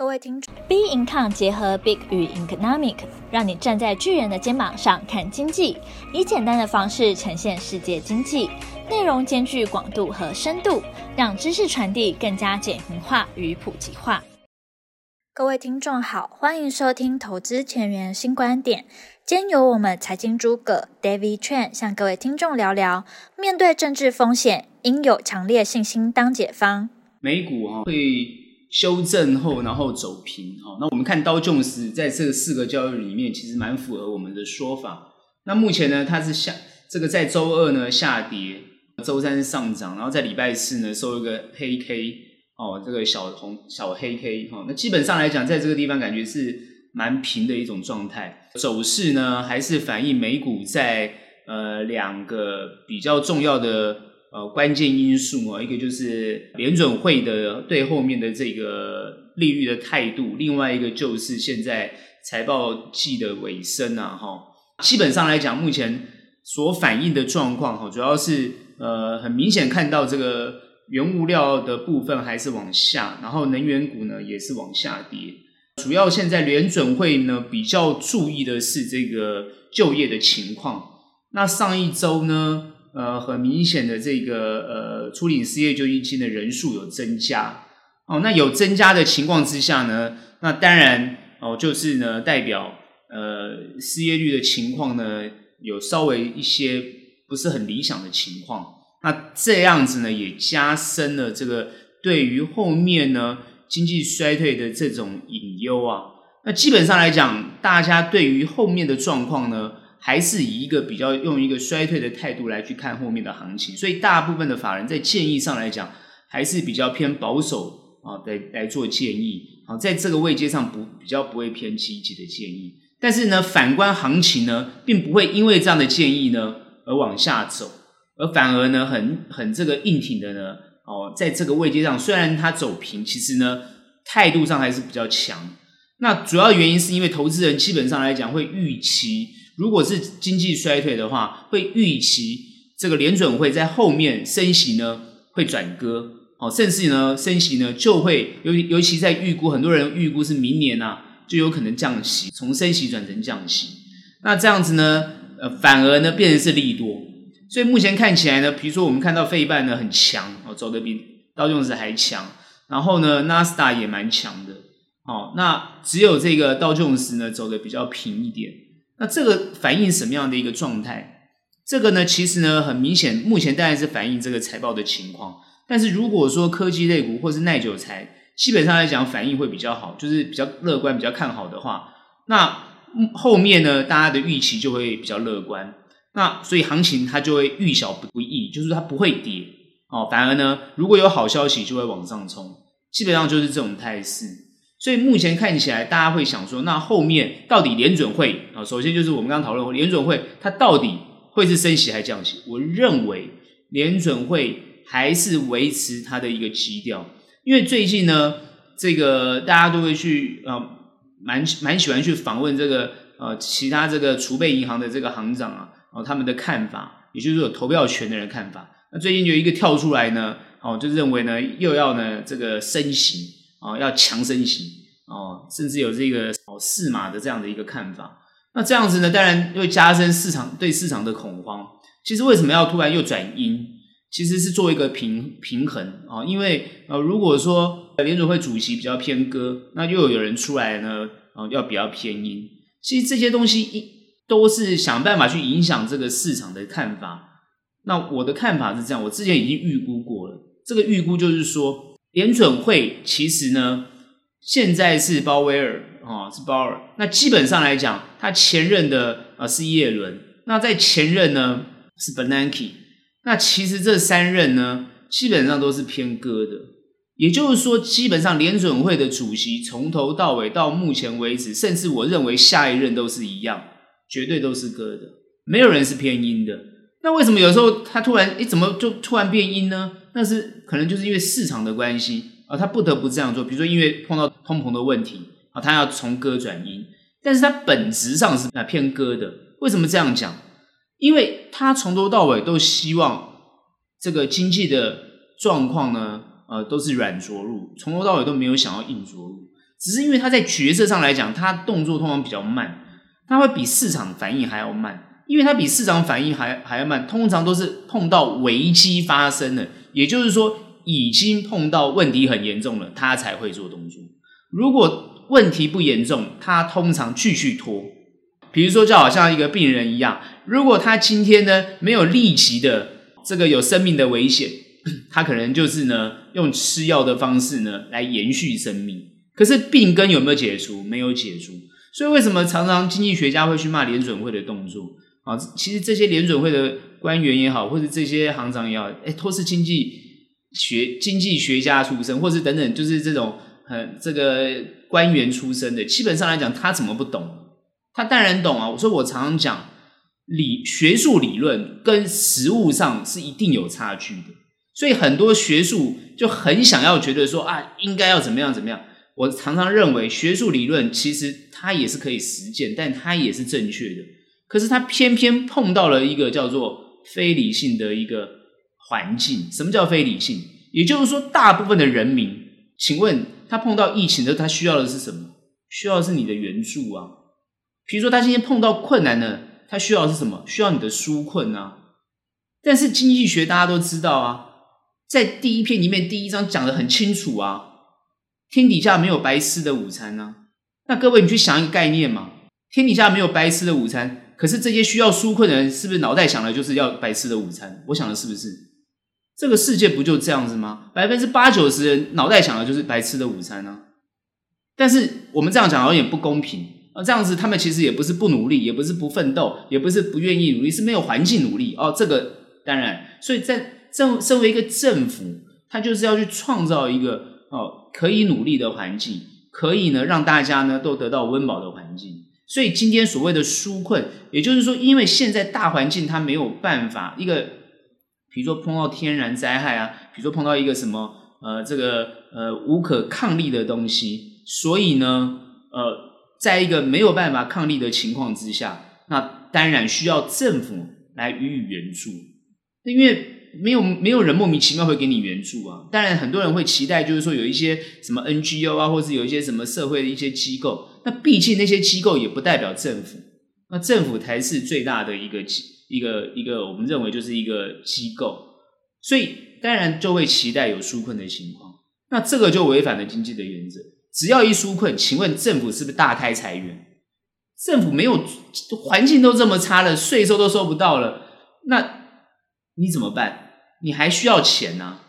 各位听众，Big Income 结合 Big 与 Economic，让你站在巨人的肩膀上看经济，以简单的方式呈现世界经济，内容兼具广度和深度，让知识传递更加简明化与普及化。各位听众好，欢迎收听投资前沿新观点。今天由我们财经诸葛 David Chan 向各位听众聊聊，面对政治风险，应有强烈信心当解方。美股啊会。修正后，然后走平。好，那我们看道琼斯在这四个交易里面，其实蛮符合我们的说法。那目前呢，它是下这个在周二呢下跌，周三上涨，然后在礼拜四呢收一个黑 K 哦，这个小红小黑 K 哈。那基本上来讲，在这个地方感觉是蛮平的一种状态。走势呢，还是反映美股在呃两个比较重要的。呃，关键因素啊，一个就是联准会的对后面的这个利率的态度，另外一个就是现在财报季的尾声啊，哈，基本上来讲，目前所反映的状况哈，主要是呃，很明显看到这个原物料的部分还是往下，然后能源股呢也是往下跌，主要现在联准会呢比较注意的是这个就业的情况，那上一周呢。呃，很明显的这个呃，初领失业救济金的人数有增加哦。那有增加的情况之下呢，那当然哦，就是呢，代表呃，失业率的情况呢，有稍微一些不是很理想的情况。那这样子呢，也加深了这个对于后面呢经济衰退的这种隐忧啊。那基本上来讲，大家对于后面的状况呢，还是以一个比较用一个衰退的态度来去看后面的行情，所以大部分的法人在建议上来讲，还是比较偏保守啊，来来做建议。啊，在这个位阶上不比较不会偏积极的建议，但是呢，反观行情呢，并不会因为这样的建议呢而往下走，而反而呢很很这个硬挺的呢，哦，在这个位阶上虽然它走平，其实呢态度上还是比较强。那主要原因是因为投资人基本上来讲会预期。如果是经济衰退的话，会预期这个联准会在后面升息呢会转鸽，哦，甚至呢升息呢就会尤尤其在预估，很多人预估是明年啊就有可能降息，从升息转成降息。那这样子呢，呃，反而呢变成是利多。所以目前看起来呢，比如说我们看到费半呢很强，哦，走的比道琼斯还强，然后呢纳斯达也蛮强的，哦，那只有这个道琼斯呢走的比较平一点。那这个反映什么样的一个状态？这个呢，其实呢，很明显，目前当然是反映这个财报的情况。但是如果说科技类股或是耐久财，基本上来讲反应会比较好，就是比较乐观、比较看好的话，那后面呢，大家的预期就会比较乐观。那所以行情它就会遇小不易，就是它不会跌哦，反而呢，如果有好消息就会往上冲，基本上就是这种态势。所以目前看起来，大家会想说，那后面到底联准会啊？首先就是我们刚刚讨论过，联准会它到底会是升息还是降息？我认为联准会还是维持它的一个基调，因为最近呢，这个大家都会去啊，蛮蛮喜欢去访问这个呃其他这个储备银行的这个行长啊，然后他们的看法，也就是有投票权的人看法。那最近有一个跳出来呢，哦就认为呢又要呢这个升息。啊、哦，要强身型哦，甚至有这个哦四码的这样的一个看法。那这样子呢，当然会加深市场对市场的恐慌。其实为什么要突然又转阴？其实是做一个平平衡啊、哦。因为呃，如果说联准会主席比较偏鸽，那又有人出来呢，啊、哦，要比较偏阴。其实这些东西一都是想办法去影响这个市场的看法。那我的看法是这样，我之前已经预估过了。这个预估就是说。联准会其实呢，现在是鲍威尔啊、哦，是鲍尔。那基本上来讲，他前任的啊是耶伦，那在前任呢是 Bernanke。那其实这三任呢，基本上都是偏鸽的。也就是说，基本上联准会的主席从头到尾到目前为止，甚至我认为下一任都是一样，绝对都是鸽的，没有人是偏鹰的。那为什么有时候他突然诶怎么就突然变鹰呢？那是可能就是因为市场的关系啊，他不得不这样做。比如说，因为碰到通膨的问题啊，他要从鸽转鹰，但是他本质上是偏鸽的。为什么这样讲？因为他从头到尾都希望这个经济的状况呢，呃，都是软着陆，从头到尾都没有想要硬着陆。只是因为它在决策上来讲，它动作通常比较慢，它会比市场反应还要慢。因为它比市场反应还还要慢，通常都是碰到危机发生了，也就是说已经碰到问题很严重了，它才会做动作。如果问题不严重，它通常继续拖。比如说，就好像一个病人一样，如果他今天呢没有立即的这个有生命的危险，他可能就是呢用吃药的方式呢来延续生命。可是病根有没有解除？没有解除。所以为什么常常经济学家会去骂联准会的动作？啊，其实这些联准会的官员也好，或者这些行长也好，哎，都是经济学经济学家出身，或是等等，就是这种很这个官员出身的。基本上来讲，他怎么不懂？他当然懂啊！我说我常常讲理学术理论跟实务上是一定有差距的，所以很多学术就很想要觉得说啊，应该要怎么样怎么样。我常常认为学术理论其实它也是可以实践，但它也是正确的。可是他偏偏碰到了一个叫做非理性的一个环境。什么叫非理性？也就是说，大部分的人民，请问他碰到疫情的，他需要的是什么？需要的是你的援助啊。比如说，他今天碰到困难了，他需要的是什么？需要你的纾困啊。但是经济学大家都知道啊，在第一篇里面第一章讲得很清楚啊，天底下没有白吃的午餐啊。那各位，你去想一个概念嘛，天底下没有白吃的午餐。可是这些需要纾困的人，是不是脑袋想的就是要白吃的午餐？我想的是不是？这个世界不就这样子吗？百分之八九十人脑袋想的就是白吃的午餐呢、啊。但是我们这样讲有点不公平啊！这样子他们其实也不是不努力，也不是不奋斗，也不是不愿意努力，是没有环境努力哦。这个当然，所以在政身为一个政府，他就是要去创造一个哦可以努力的环境，可以呢让大家呢都得到温饱的环境。所以今天所谓的纾困，也就是说，因为现在大环境它没有办法，一个比如说碰到天然灾害啊，比如说碰到一个什么呃这个呃无可抗力的东西，所以呢呃，在一个没有办法抗力的情况之下，那当然需要政府来予以援助，因为。没有没有人莫名其妙会给你援助啊！当然，很多人会期待，就是说有一些什么 NGO 啊，或是有一些什么社会的一些机构。那毕竟那些机构也不代表政府，那政府才是最大的一个机一个一个，我们认为就是一个机构。所以当然就会期待有纾困的情况。那这个就违反了经济的原则。只要一纾困，请问政府是不是大开财源？政府没有环境都这么差了，税收都收不到了，那？你怎么办？你还需要钱呢、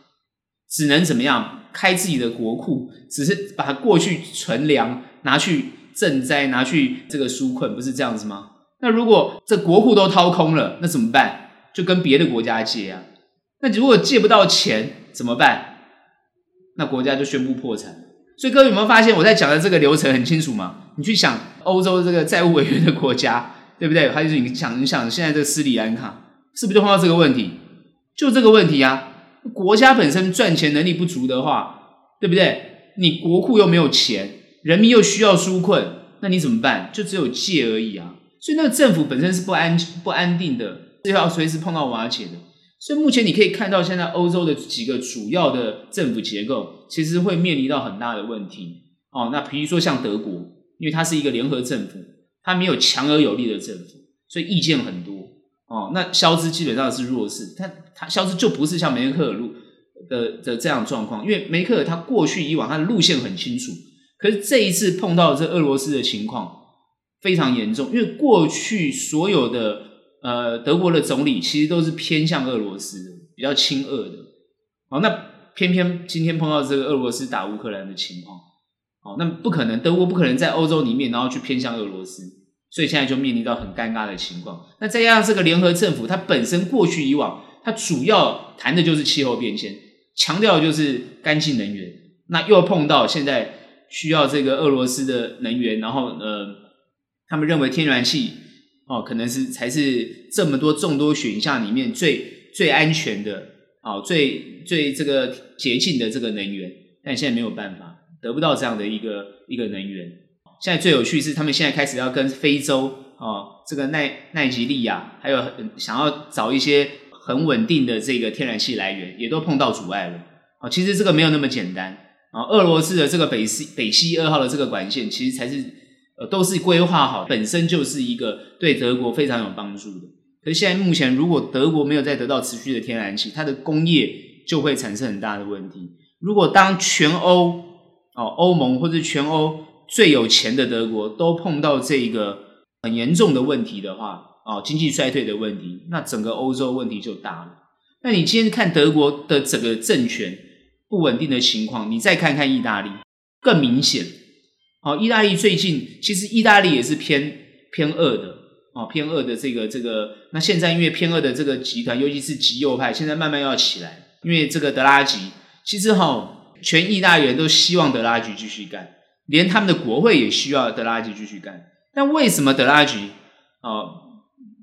只能怎么样？开自己的国库，只是把过去存粮拿去赈灾，拿去这个纾困，不是这样子吗？那如果这国库都掏空了，那怎么办？就跟别的国家借啊。那如果借不到钱怎么办？那国家就宣布破产。所以各位有没有发现我在讲的这个流程很清楚吗？你去想欧洲这个债务违约的国家，对不对？还是你想你想现在这个斯里兰卡？是不是就碰到这个问题？就这个问题啊！国家本身赚钱能力不足的话，对不对？你国库又没有钱，人民又需要纾困，那你怎么办？就只有借而已啊！所以那个政府本身是不安不安定的，是要随时碰到瓦解的。所以目前你可以看到，现在欧洲的几个主要的政府结构，其实会面临到很大的问题哦。那比如说像德国，因为它是一个联合政府，它没有强而有力的政府，所以意见很多。哦，那肖兹基本上是弱势，他他肖兹就不是像梅克尔路的的这样状况，因为梅克尔他过去以往他的路线很清楚，可是这一次碰到这俄罗斯的情况非常严重，因为过去所有的呃德国的总理其实都是偏向俄罗斯的，比较亲俄的，好，那偏偏今天碰到这个俄罗斯打乌克兰的情况，好，那不可能，德国不可能在欧洲里面然后去偏向俄罗斯。所以现在就面临到很尴尬的情况。那再加上这个联合政府，它本身过去以往，它主要谈的就是气候变迁，强调的就是干净能源。那又碰到现在需要这个俄罗斯的能源，然后呃，他们认为天然气哦，可能是才是这么多众多选项里面最最安全的哦，最最这个洁净的这个能源。但现在没有办法，得不到这样的一个一个能源。现在最有趣是，他们现在开始要跟非洲哦，这个奈奈及利亚，还有想要找一些很稳定的这个天然气来源，也都碰到阻碍了。哦，其实这个没有那么简单啊，俄罗斯的这个北溪北溪二号的这个管线，其实才是呃都是规划好，本身就是一个对德国非常有帮助的。可是现在目前，如果德国没有再得到持续的天然气，它的工业就会产生很大的问题。如果当全欧哦欧盟或者全欧最有钱的德国都碰到这个很严重的问题的话，哦经济衰退的问题，那整个欧洲问题就大了。那你今天看德国的整个政权不稳定的情况，你再看看意大利更明显。哦，意大利最近其实意大利也是偏偏恶的。哦，偏恶的这个这个，那现在因为偏恶的这个集团，尤其是极右派，现在慢慢要起来。因为这个德拉吉，其实哈、哦，全意大利人都希望德拉吉继续干，连他们的国会也需要德拉吉继续干。但为什么德拉吉哦，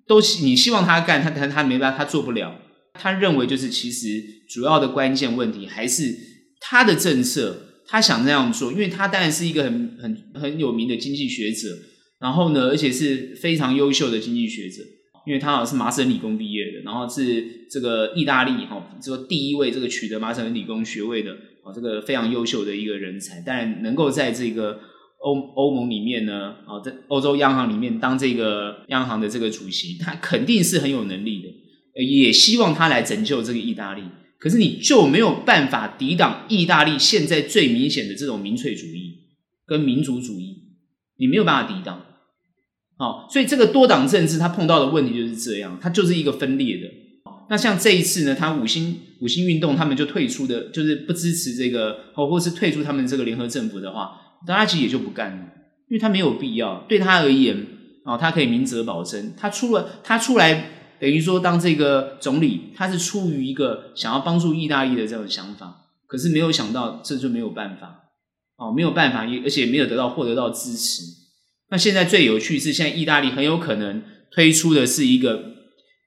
都你希望他干，他他他没办法，他做不了。他认为就是其实主要的关键问题还是他的政策，他想这样做，因为他当然是一个很很很有名的经济学者。然后呢，而且是非常优秀的经济学者，因为他好像是麻省理工毕业的，然后是这个意大利哈，这个第一位这个取得麻省理工学位的啊，这个非常优秀的一个人才。当然，能够在这个欧欧盟里面呢，啊，在欧洲央行里面当这个央行的这个主席，他肯定是很有能力的，也希望他来拯救这个意大利。可是你就没有办法抵挡意大利现在最明显的这种民粹主义跟民族主义，你没有办法抵挡。哦，所以这个多党政治，它碰到的问题就是这样，它就是一个分裂的。那像这一次呢，它五星五星运动，他们就退出的，就是不支持这个，哦，或是退出他们这个联合政府的话，大家其实也就不干了，因为他没有必要。对他而言，哦，他可以明哲保身，他出了他出来，等于说当这个总理，他是出于一个想要帮助意大利的这种想法，可是没有想到这就没有办法，哦，没有办法，也而且没有得到获得到支持。那现在最有趣是，现在意大利很有可能推出的是一个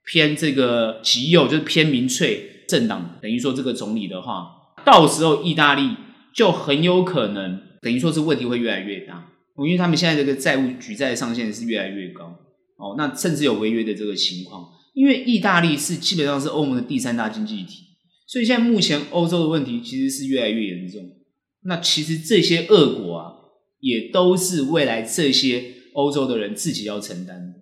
偏这个极右，就是偏民粹政党，等于说这个总理的话，到时候意大利就很有可能，等于说这问题会越来越大，因为他们现在这个债务举债上限是越来越高，哦，那甚至有违约的这个情况，因为意大利是基本上是欧盟的第三大经济体，所以现在目前欧洲的问题其实是越来越严重，那其实这些恶果啊。也都是未来这些欧洲的人自己要承担的，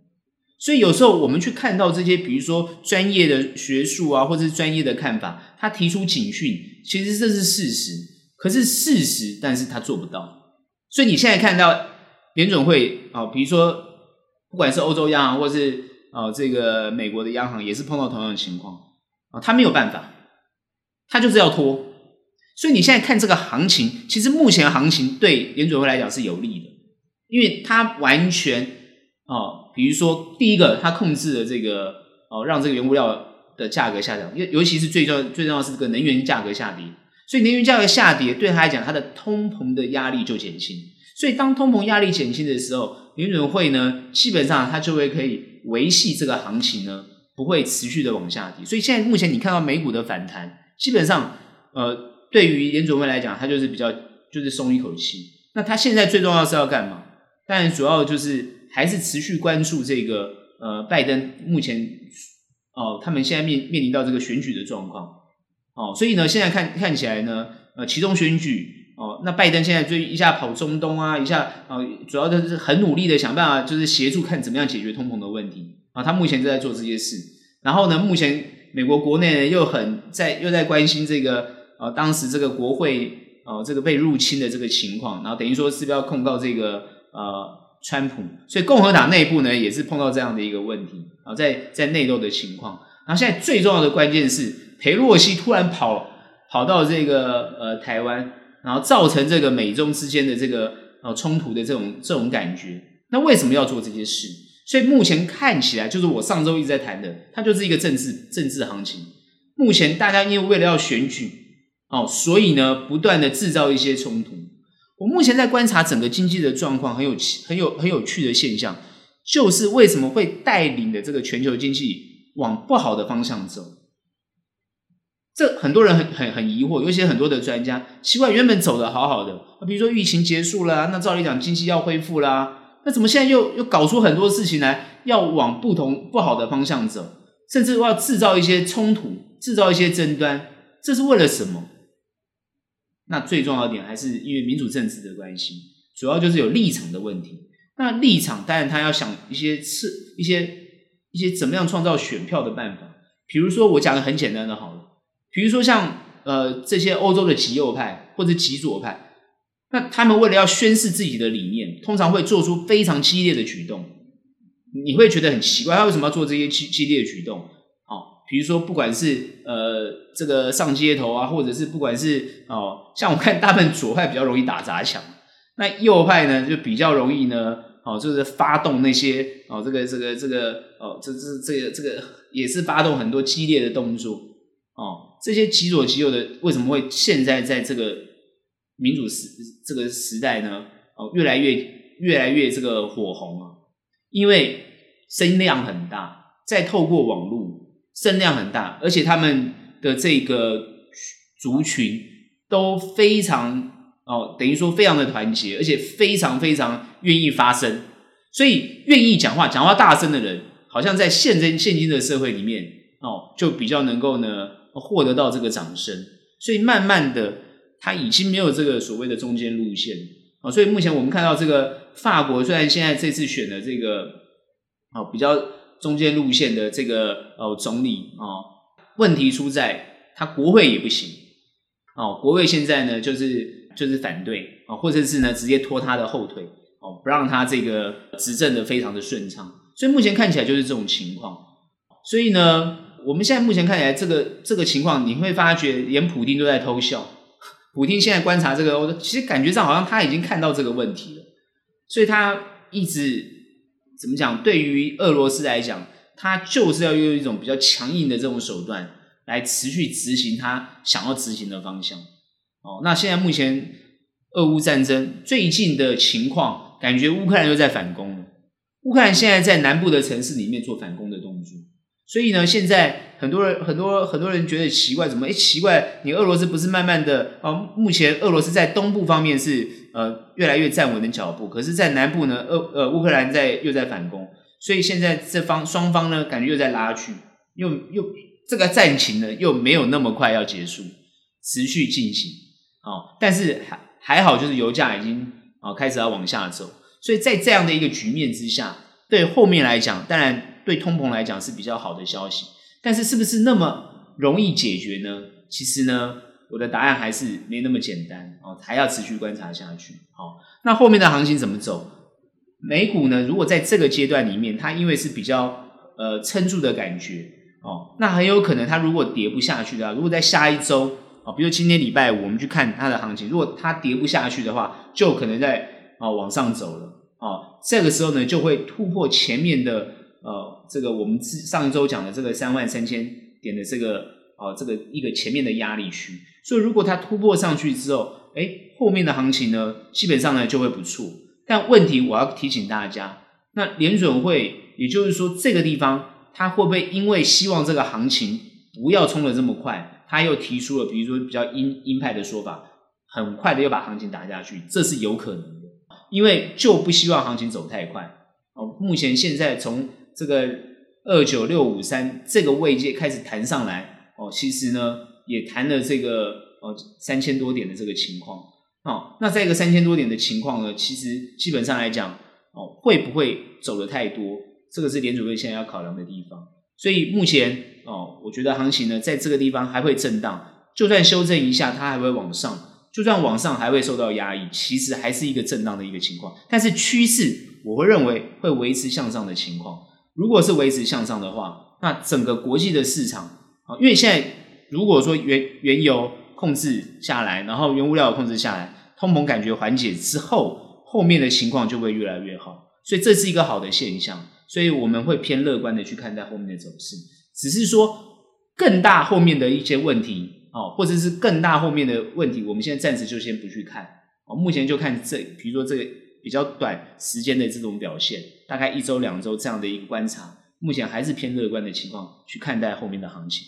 所以有时候我们去看到这些，比如说专业的学术啊，或者是专业的看法，他提出警讯，其实这是事实，可是事实，但是他做不到。所以你现在看到联准会啊，比如说不管是欧洲央行，或是啊这个美国的央行，也是碰到同样的情况啊，他没有办法，他就是要拖。所以你现在看这个行情，其实目前行情对联准会来讲是有利的，因为它完全哦，比如说第一个，它控制了这个哦，让这个原物料的价格下降，尤尤其是最重要最重要是这个能源价格下跌，所以能源价格下跌对他来讲，它的通膨的压力就减轻。所以当通膨压力减轻的时候，联准会呢，基本上它就会可以维系这个行情呢，不会持续的往下跌。所以现在目前你看到美股的反弹，基本上呃。对于联准会来讲，他就是比较就是松一口气。那他现在最重要是要干嘛？当然主要就是还是持续关注这个呃拜登目前哦，他们现在面面临到这个选举的状况哦，所以呢现在看看起来呢呃其中选举哦，那拜登现在就一下跑中东啊，一下啊、哦、主要就是很努力的想办法就是协助看怎么样解决通膨的问题啊、他目前正在做这些事。然后呢，目前美国国内呢又很在又在关心这个。啊，当时这个国会啊，这个被入侵的这个情况，然后等于说是不是要控告这个呃川普，所以共和党内部呢也是碰到这样的一个问题啊，在在内斗的情况。然后现在最重要的关键是，裴洛西突然跑跑到这个呃台湾，然后造成这个美中之间的这个呃冲突的这种这种感觉。那为什么要做这些事？所以目前看起来就是我上周一直在谈的，它就是一个政治政治行情。目前大家因为为了要选举。哦，所以呢，不断的制造一些冲突。我目前在观察整个经济的状况，很有很有很有趣的现象，就是为什么会带领的这个全球经济往不好的方向走？这很多人很很很疑惑，尤其很多的专家，奇怪，原本走的好好的，比如说疫情结束了，那照理讲经济要恢复啦，那怎么现在又又搞出很多事情来，要往不同不好的方向走，甚至要制造一些冲突，制造一些争端，这是为了什么？那最重要的点还是因为民主政治的关系，主要就是有立场的问题。那立场当然他要想一些次一些一些怎么样创造选票的办法。比如说我讲的很简单的好了，比如说像呃这些欧洲的极右派或者极左派，那他们为了要宣示自己的理念，通常会做出非常激烈的举动。你会觉得很奇怪，他为什么要做这些激激烈的举动？哦，比如说不管是呃这个上街头啊，或者是不管是哦，像我看大部分左派比较容易打砸抢，那右派呢就比较容易呢，哦，就是发动那些哦这个这个这个哦这这这个这个也是发动很多激烈的动作哦，这些极左极右的为什么会现在在这个民主时这个时代呢？哦，越来越越来越这个火红啊！因为声量很大，再透过网络，声量很大，而且他们的这个族群都非常哦，等于说非常的团结，而且非常非常愿意发声，所以愿意讲话、讲话大声的人，好像在现今现今的社会里面哦，就比较能够呢获得到这个掌声，所以慢慢的，他已经没有这个所谓的中间路线。啊，所以目前我们看到这个法国，虽然现在这次选的这个哦比较中间路线的这个哦总理啊，问题出在他国会也不行哦，国会现在呢就是就是反对啊，或者是呢直接拖他的后腿哦，不让他这个执政的非常的顺畅，所以目前看起来就是这种情况。所以呢，我们现在目前看起来这个这个情况，你会发觉连普丁都在偷笑。普丁现在观察这个，其实感觉上好像他已经看到这个问题了，所以他一直怎么讲？对于俄罗斯来讲，他就是要用一种比较强硬的这种手段来持续执行他想要执行的方向。哦，那现在目前俄乌战争最近的情况，感觉乌克兰又在反攻了。乌克兰现在在南部的城市里面做反攻的动作。所以呢，现在很多人、很多很多人觉得奇怪，怎么？诶，奇怪，你俄罗斯不是慢慢的？哦，目前俄罗斯在东部方面是呃越来越站稳的脚步，可是，在南部呢，俄呃乌克兰在又在反攻，所以现在这方双方呢，感觉又在拉锯，又又这个战情呢又没有那么快要结束，持续进行。哦，但是还还好，就是油价已经、哦、开始要往下走，所以在这样的一个局面之下，对后面来讲，当然。对通膨来讲是比较好的消息，但是是不是那么容易解决呢？其实呢，我的答案还是没那么简单哦，还要持续观察下去。好，那后面的行情怎么走？美股呢？如果在这个阶段里面，它因为是比较呃撑住的感觉哦，那很有可能它如果跌不下去的，如果在下一周哦，比如今天礼拜五我们去看它的行情，如果它跌不下去的话，就可能在哦往上走了哦，这个时候呢就会突破前面的。呃，这个我们上一周讲的这个三万三千点的这个呃这个一个前面的压力区，所以如果它突破上去之后，哎，后面的行情呢，基本上呢就会不错。但问题我要提醒大家，那联准会，也就是说这个地方，它会不会因为希望这个行情不要冲得这么快，它又提出了比如说比较鹰鹰派的说法，很快的又把行情打下去，这是有可能的，因为就不希望行情走太快。哦，目前现在从这个二九六五三这个位阶开始弹上来哦，其实呢也弹了这个哦三千多点的这个情况哦。那在一个三千多点的情况呢，其实基本上来讲哦，会不会走得太多？这个是联准会现在要考量的地方。所以目前哦，我觉得行情呢在这个地方还会震荡，就算修正一下，它还会往上；就算往上还会受到压抑，其实还是一个震荡的一个情况。但是趋势我会认为会维持向上的情况。如果是维持向上的话，那整个国际的市场啊，因为现在如果说原原油控制下来，然后原物料控制下来，通膨感觉缓解之后，后面的情况就会越来越好，所以这是一个好的现象，所以我们会偏乐观的去看待后面的走势。只是说更大后面的一些问题哦，或者是更大后面的问题，我们现在暂时就先不去看哦，目前就看这，比如说这个。比较短时间的这种表现，大概一周两周这样的一个观察，目前还是偏乐观的情况去看待后面的行情。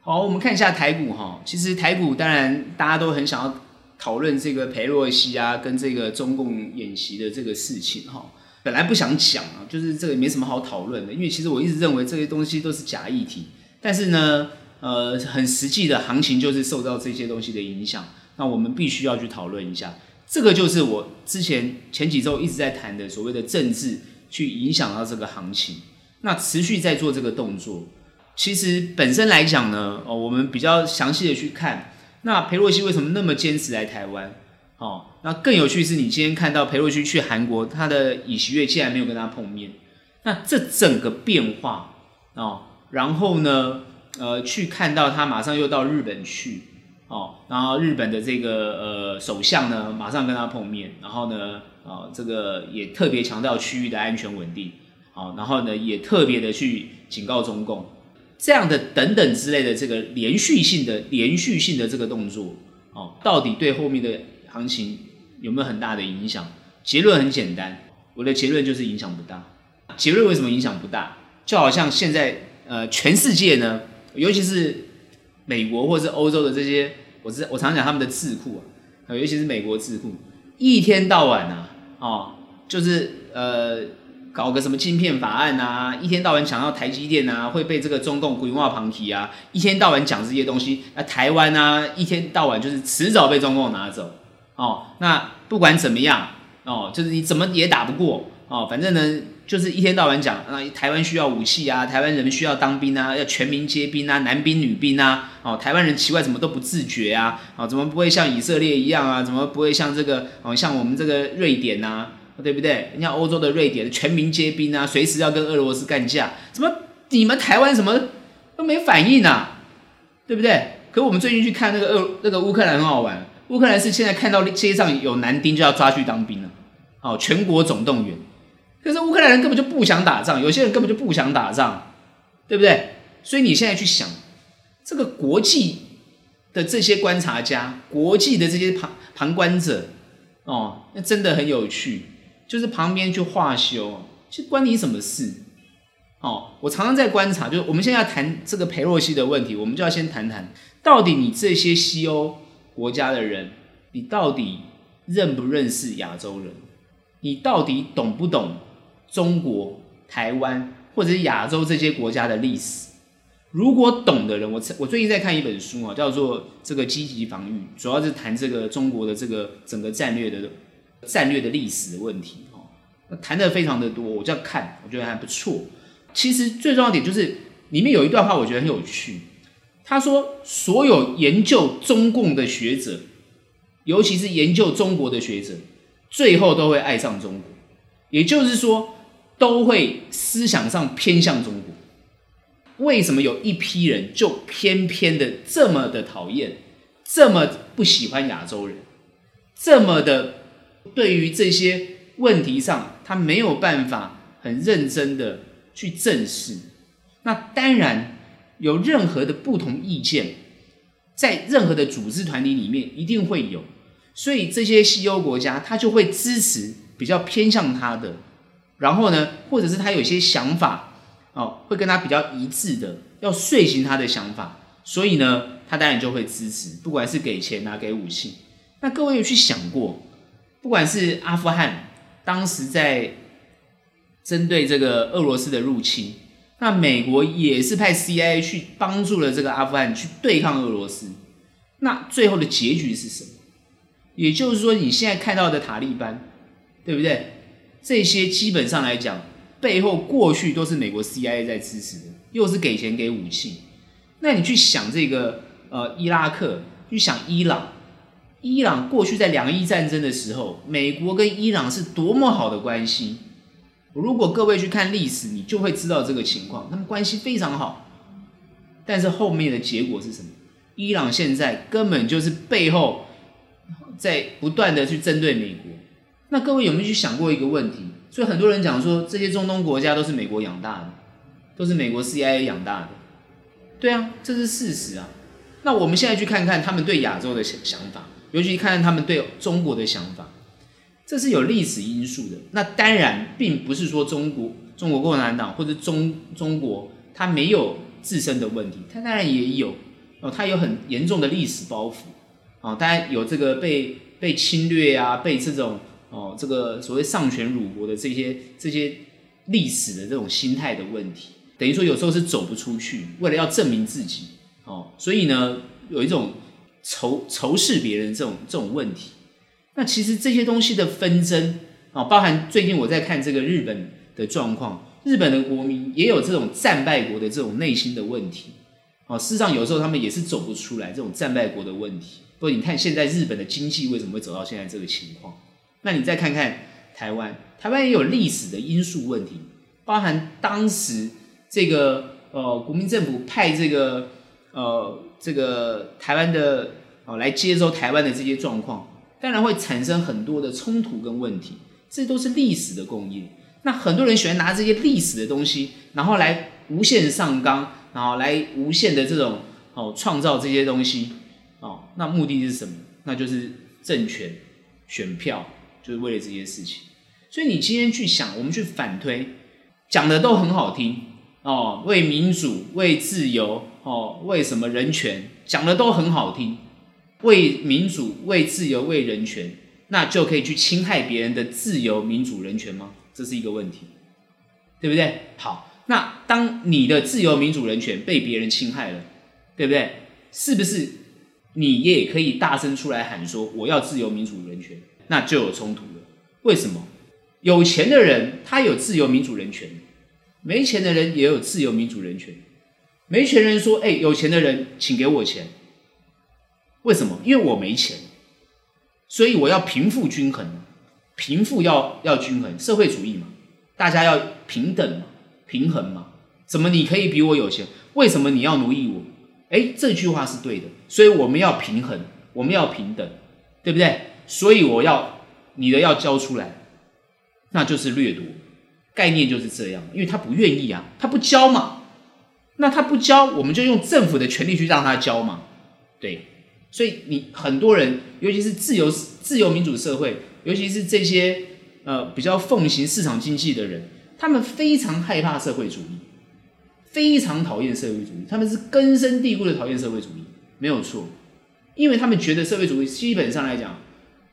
好，我们看一下台股哈，其实台股当然大家都很想要讨论这个裴洛西啊跟这个中共演习的这个事情哈。本来不想讲啊，就是这个没什么好讨论的，因为其实我一直认为这些东西都是假议题，但是呢，呃，很实际的行情就是受到这些东西的影响。那我们必须要去讨论一下。这个就是我之前前几周一直在谈的所谓的政治去影响到这个行情，那持续在做这个动作。其实本身来讲呢，哦，我们比较详细的去看，那裴洛西为什么那么坚持来台湾？哦，那更有趣是你今天看到裴洛西去韩国，他的尹锡悦竟然没有跟他碰面，那这整个变化哦，然后呢，呃，去看到他马上又到日本去，哦，然后日本的这个呃首相呢，马上跟他碰面，然后呢，哦，这个也特别强调区域的安全稳定，哦，然后呢，也特别的去警告中共，这样的等等之类的这个连续性的连续性的这个动作，哦，到底对后面的行情有没有很大的影响？结论很简单，我的结论就是影响不大。结论为什么影响不大？就好像现在呃，全世界呢，尤其是美国或是欧洲的这些，我知我常讲他们的智库啊，尤其是美国智库，一天到晚啊，哦，就是呃，搞个什么晶片法案啊，一天到晚讲到台积电啊，会被这个中共规划旁提啊，一天到晚讲这些东西，那台湾啊，一天到晚就是迟早被中共拿走。哦，那不管怎么样，哦，就是你怎么也打不过，哦，反正呢，就是一天到晚讲，啊，台湾需要武器啊，台湾人民需要当兵啊，要全民皆兵啊，男兵女兵啊，哦，台湾人奇怪怎么都不自觉啊，哦，怎么不会像以色列一样啊，怎么不会像这个，哦，像我们这个瑞典啊，对不对？你像欧洲的瑞典，全民皆兵啊，随时要跟俄罗斯干架，怎么你们台湾什么都没反应啊，对不对？可我们最近去看那个俄那个乌克兰很好玩。乌克兰是现在看到街上有男丁就要抓去当兵了，哦，全国总动员。可是乌克兰人根本就不想打仗，有些人根本就不想打仗，对不对？所以你现在去想，这个国际的这些观察家，国际的这些旁旁观者，哦，那真的很有趣，就是旁边去话休，其实关你什么事？哦，我常常在观察，就是我们现在要谈这个裴洛西的问题，我们就要先谈谈，到底你这些西欧。国家的人，你到底认不认识亚洲人？你到底懂不懂中国、台湾或者是亚洲这些国家的历史？如果懂的人，我我最近在看一本书啊，叫做《这个积极防御》，主要是谈这个中国的这个整个战略的战略的历史的问题哦。那谈的非常的多，我就要看，我觉得还不错。其实最重要点就是里面有一段话，我觉得很有趣。他说：“所有研究中共的学者，尤其是研究中国的学者，最后都会爱上中国。也就是说，都会思想上偏向中国。为什么有一批人就偏偏的这么的讨厌，这么不喜欢亚洲人，这么的对于这些问题上，他没有办法很认真的去正视？那当然。”有任何的不同意见，在任何的组织团体里面一定会有，所以这些西欧国家他就会支持比较偏向他的，然后呢，或者是他有一些想法哦，会跟他比较一致的，要遂行他的想法，所以呢，他当然就会支持，不管是给钱啊，给武器。那各位有去想过，不管是阿富汗当时在针对这个俄罗斯的入侵。那美国也是派 CIA 去帮助了这个阿富汗去对抗俄罗斯，那最后的结局是什么？也就是说，你现在看到的塔利班，对不对？这些基本上来讲，背后过去都是美国 CIA 在支持的，又是给钱给武器。那你去想这个呃伊拉克，去想伊朗，伊朗过去在两伊战争的时候，美国跟伊朗是多么好的关系。如果各位去看历史，你就会知道这个情况，他们关系非常好。但是后面的结果是什么？伊朗现在根本就是背后在不断的去针对美国。那各位有没有去想过一个问题？所以很多人讲说，这些中东国家都是美国养大的，都是美国 CIA 养大的。对啊，这是事实啊。那我们现在去看看他们对亚洲的想想法，尤其看看他们对中国的想法。这是有历史因素的。那当然，并不是说中国、中国共产党或者中中国它没有自身的问题，它当然也有哦，它有很严重的历史包袱哦，当然有这个被被侵略啊，被这种哦这个所谓丧权辱国的这些这些历史的这种心态的问题，等于说有时候是走不出去，为了要证明自己哦，所以呢有一种仇仇视别人这种这种问题。那其实这些东西的纷争啊，包含最近我在看这个日本的状况，日本的国民也有这种战败国的这种内心的问题。哦，事实上有时候他们也是走不出来这种战败国的问题。不过你看现在日本的经济为什么会走到现在这个情况？那你再看看台湾，台湾也有历史的因素问题，包含当时这个呃国民政府派这个呃这个台湾的哦来接收台湾的这些状况，当然会产生很多的冲突跟问题，这都是历史的共业。那很多人喜欢拿这些历史的东西，然后来无限上纲。然后来无限的这种哦创造这些东西哦，那目的是什么？那就是政权、选票，就是为了这些事情。所以你今天去想，我们去反推，讲的都很好听哦，为民主、为自由哦，为什么人权，讲的都很好听。为民主、为自由、为人权，那就可以去侵害别人的自由、民主、人权吗？这是一个问题，对不对？好。那当你的自由、民主、人权被别人侵害了，对不对？是不是你也可以大声出来喊说我要自由、民主、人权？那就有冲突了。为什么？有钱的人他有自由、民主、人权，没钱的人也有自由、民主、人权。没钱人说：“哎，有钱的人请给我钱。”为什么？因为我没钱，所以我要贫富均衡，贫富要要均衡，社会主义嘛，大家要平等嘛。平衡嘛？怎么你可以比我有钱？为什么你要奴役我？诶，这句话是对的，所以我们要平衡，我们要平等，对不对？所以我要你的要交出来，那就是掠夺，概念就是这样。因为他不愿意啊，他不交嘛，那他不交，我们就用政府的权力去让他交嘛，对。所以你很多人，尤其是自由自由民主社会，尤其是这些呃比较奉行市场经济的人。他们非常害怕社会主义，非常讨厌社会主义，他们是根深蒂固的讨厌社会主义，没有错，因为他们觉得社会主义基本上来讲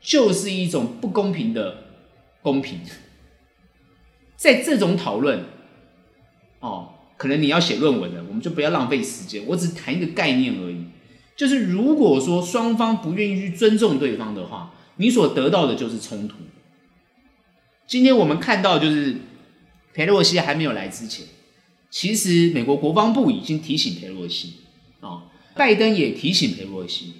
就是一种不公平的公平。在这种讨论，哦，可能你要写论文了，我们就不要浪费时间，我只谈一个概念而已，就是如果说双方不愿意去尊重对方的话，你所得到的就是冲突。今天我们看到就是。佩洛西还没有来之前，其实美国国防部已经提醒佩洛西，啊，拜登也提醒佩洛西，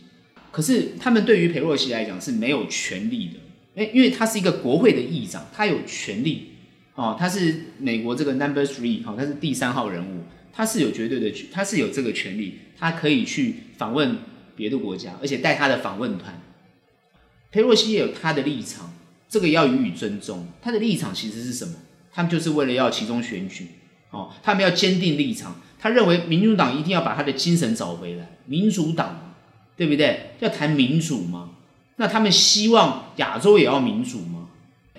可是他们对于裴洛西来讲是没有权力的，诶，因为他是一个国会的议长，他有权力，哦，他是美国这个 number three，哈，他是第三号人物，他是有绝对的，他是有这个权力，他可以去访问别的国家，而且带他的访问团。裴洛西也有他的立场，这个要予以尊重，他的立场其实是什么？他们就是为了要其中选举，哦，他们要坚定立场。他认为民主党一定要把他的精神找回来，民主党，对不对？要谈民主吗？那他们希望亚洲也要民主吗？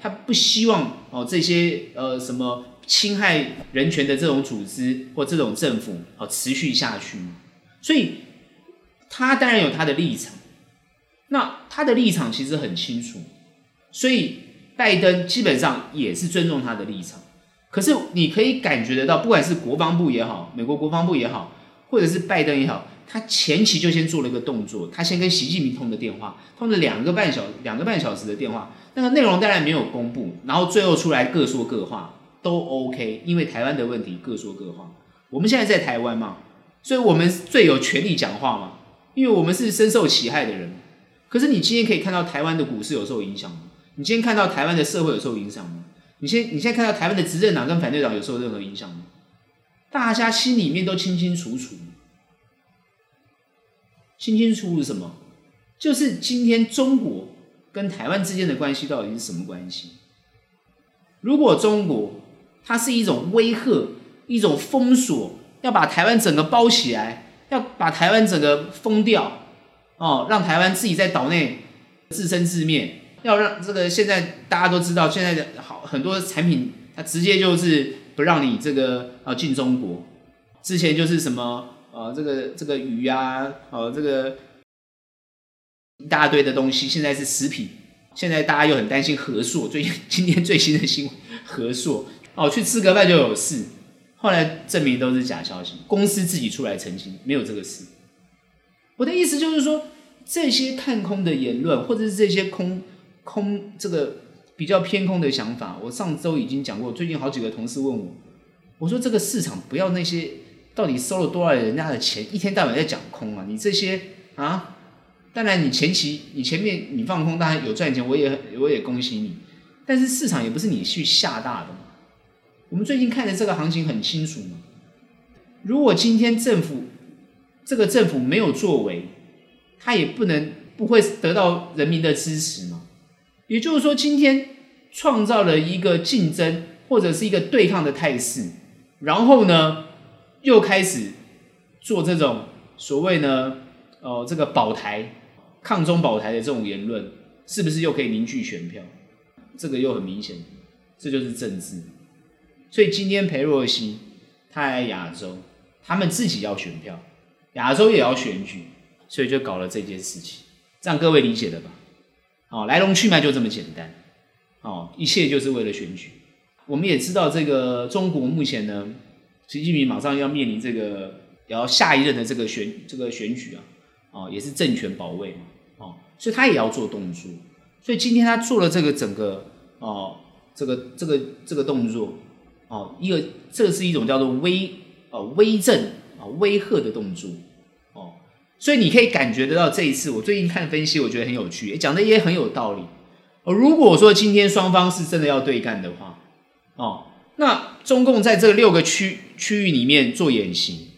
他不希望哦这些呃什么侵害人权的这种组织或这种政府哦持续下去吗？所以他当然有他的立场。那他的立场其实很清楚，所以。拜登基本上也是尊重他的立场，可是你可以感觉得到，不管是国防部也好，美国国防部也好，或者是拜登也好，他前期就先做了一个动作，他先跟习近平通的电话，通了两个半小两个半小时的电话，那个内容当然没有公布，然后最后出来各说各话都 OK，因为台湾的问题各说各话。我们现在在台湾嘛，所以我们最有权利讲话嘛，因为我们是深受其害的人。可是你今天可以看到台湾的股市有受影响吗？你今天看到台湾的社会有受影响吗？你现你现在看到台湾的执政党跟反对党有受任何影响吗？大家心里面都清清楚楚，清清楚楚什么？就是今天中国跟台湾之间的关系到底是什么关系？如果中国它是一种威吓、一种封锁，要把台湾整个包起来，要把台湾整个封掉，哦，让台湾自己在岛内自生自灭。要让这个现在大家都知道，现在的好很多产品，它直接就是不让你这个啊进中国。之前就是什么呃这个这个鱼啊，呃这个一大堆的东西，现在是食品。现在大家又很担心核塑，最近今天最新的新闻，核塑哦，去吃个饭就有事，后来证明都是假消息，公司自己出来澄清，没有这个事。我的意思就是说。这些看空的言论，或者是这些空空这个比较偏空的想法，我上周已经讲过。最近好几个同事问我，我说这个市场不要那些到底收了多少人家的钱，一天到晚在讲空啊！你这些啊，当然你前期你前面你放空，当然有赚钱，我也我也恭喜你。但是市场也不是你去吓大的嘛。我们最近看的这个行情很清楚嘛。如果今天政府这个政府没有作为，他也不能不会得到人民的支持嘛。也就是说，今天创造了一个竞争或者是一个对抗的态势，然后呢，又开始做这种所谓呢，呃，这个保台、抗中保台的这种言论，是不是又可以凝聚选票？这个又很明显，这就是政治。所以今天裴洛西他来亚洲，他们自己要选票，亚洲也要选举，所以就搞了这件事情，这样各位理解了吧？哦，来龙去脉就这么简单，哦，一切就是为了选举。我们也知道，这个中国目前呢，习近平马上要面临这个要下一任的这个选这个选举啊，哦，也是政权保卫嘛，哦，所以他也要做动作。所以今天他做了这个整个哦，这个这个这个动作哦，一个这是一种叫做威啊威震啊威吓的动作哦，所以你可以感觉得到这一次我最近看分析，我觉得很有趣，讲的也很有道理哦。如果说今天双方是真的要对干的话哦，那中共在这六个区区域里面做演习，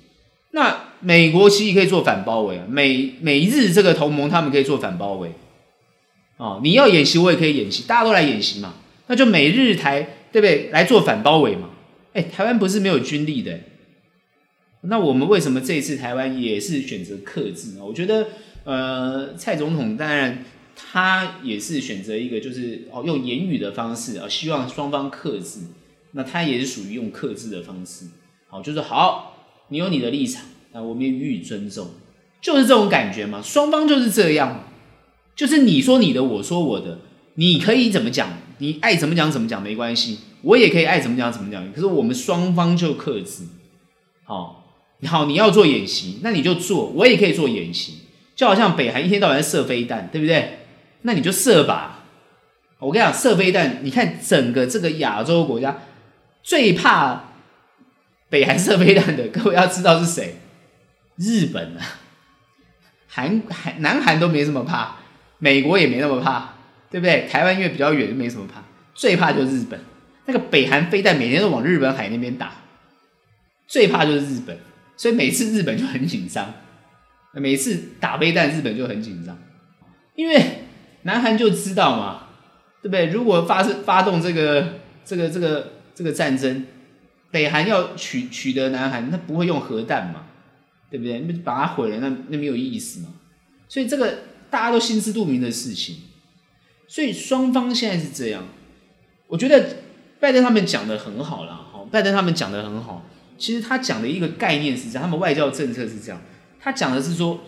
那美国其实可以做反包围啊，美美日这个同盟他们可以做反包围。哦，你要演习，我也可以演习，大家都来演习嘛，那就美日台，对不对？来做反包围嘛。哎，台湾不是没有军力的，那我们为什么这一次台湾也是选择克制呢？我觉得，呃，蔡总统当然他也是选择一个就是哦用言语的方式啊，希望双方克制。那他也是属于用克制的方式，好，就是好，你有你的立场，那我们也予以尊重，就是这种感觉嘛，双方就是这样。就是你说你的，我说我的，你可以怎么讲，你爱怎么讲怎么讲没关系，我也可以爱怎么讲怎么讲。可是我们双方就克制，好，好，你要做演习，那你就做，我也可以做演习，就好像北韩一天到晚射飞弹，对不对？那你就射吧。我跟你讲，射飞弹，你看整个这个亚洲国家最怕北韩射飞弹的，各位要知道是谁？日本啊，韩韩南韩都没什么怕。美国也没那么怕，对不对？台湾因为比较远，就没什么怕。最怕就是日本，那个北韩飞弹每天都往日本海那边打，最怕就是日本。所以每次日本就很紧张，每次打飞弹，日本就很紧张，因为南韩就知道嘛，对不对？如果发生发动这个这个这个这个战争，北韩要取取得南韩，那不会用核弹嘛，对不对？那把它毁了，那那没有意思嘛。所以这个。大家都心知肚明的事情，所以双方现在是这样。我觉得拜登他们讲的很好啦，哈，拜登他们讲的很好。其实他讲的一个概念是这样，他们外交政策是这样。他讲的是说